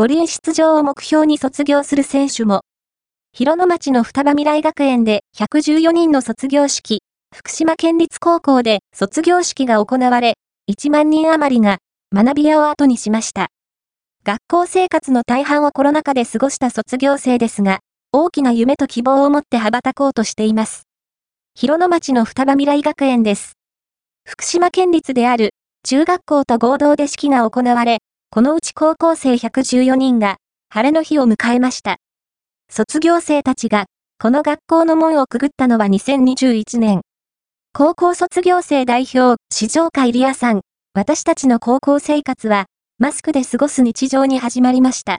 五輪出場を目標に卒業する選手も。広野町の双葉未来学園で114人の卒業式、福島県立高校で卒業式が行われ、1万人余りが学び屋を後にしました。学校生活の大半をコロナ禍で過ごした卒業生ですが、大きな夢と希望を持って羽ばたこうとしています。広野町の双葉未来学園です。福島県立である中学校と合同で式が行われ、このうち高校生114人が晴れの日を迎えました。卒業生たちがこの学校の門をくぐったのは2021年。高校卒業生代表、市場会リアさん、私たちの高校生活は、マスクで過ごす日常に始まりました。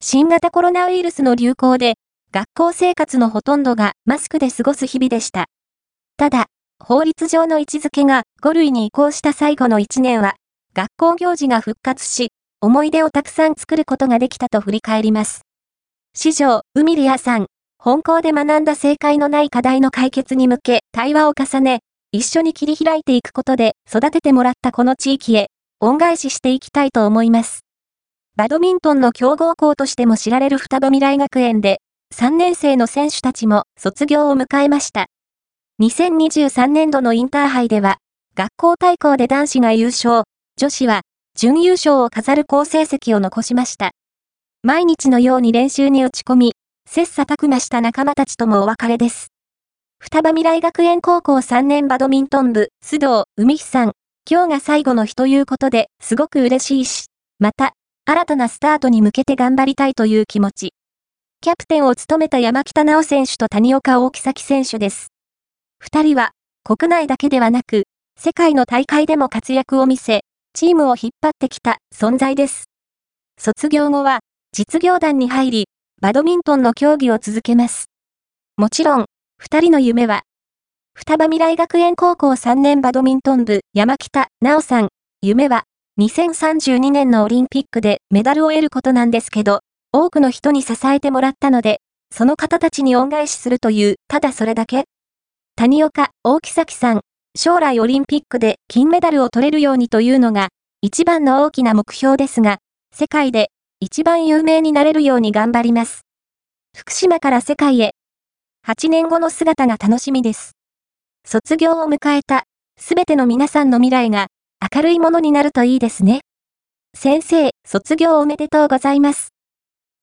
新型コロナウイルスの流行で、学校生活のほとんどがマスクで過ごす日々でした。ただ、法律上の位置づけが5類に移行した最後の1年は、学校行事が復活し、思い出をたくさん作ることができたと振り返ります。市場、海リアさん、本校で学んだ正解のない課題の解決に向け、対話を重ね、一緒に切り開いていくことで育ててもらったこの地域へ、恩返ししていきたいと思います。バドミントンの強豪校としても知られる双葉未来学園で、3年生の選手たちも卒業を迎えました。2023年度のインターハイでは、学校対抗で男子が優勝、女子は準優勝を飾る好成績を残しました。毎日のように練習に打ち込み、切磋琢磨した仲間たちともお別れです。双葉未来学園高校3年バドミントン部、須藤海日さん、今日が最後の日ということですごく嬉しいし、また、新たなスタートに向けて頑張りたいという気持ち。キャプテンを務めた山北直選手と谷岡大木崎選手です。二人は、国内だけではなく、世界の大会でも活躍を見せ、チームを引っ張ってきた存在です。卒業後は、実業団に入り、バドミントンの競技を続けます。もちろん、二人の夢は、双葉未来学園高校3年バドミントン部山北直さん、夢は、2032年のオリンピックでメダルを得ることなんですけど、多くの人に支えてもらったので、その方たちに恩返しするという、ただそれだけ谷岡、大木崎さん、将来オリンピックで金メダルを取れるようにというのが、一番の大きな目標ですが、世界で一番有名になれるように頑張ります。福島から世界へ。8年後の姿が楽しみです。卒業を迎えた、すべての皆さんの未来が明るいものになるといいですね。先生、卒業おめでとうございます。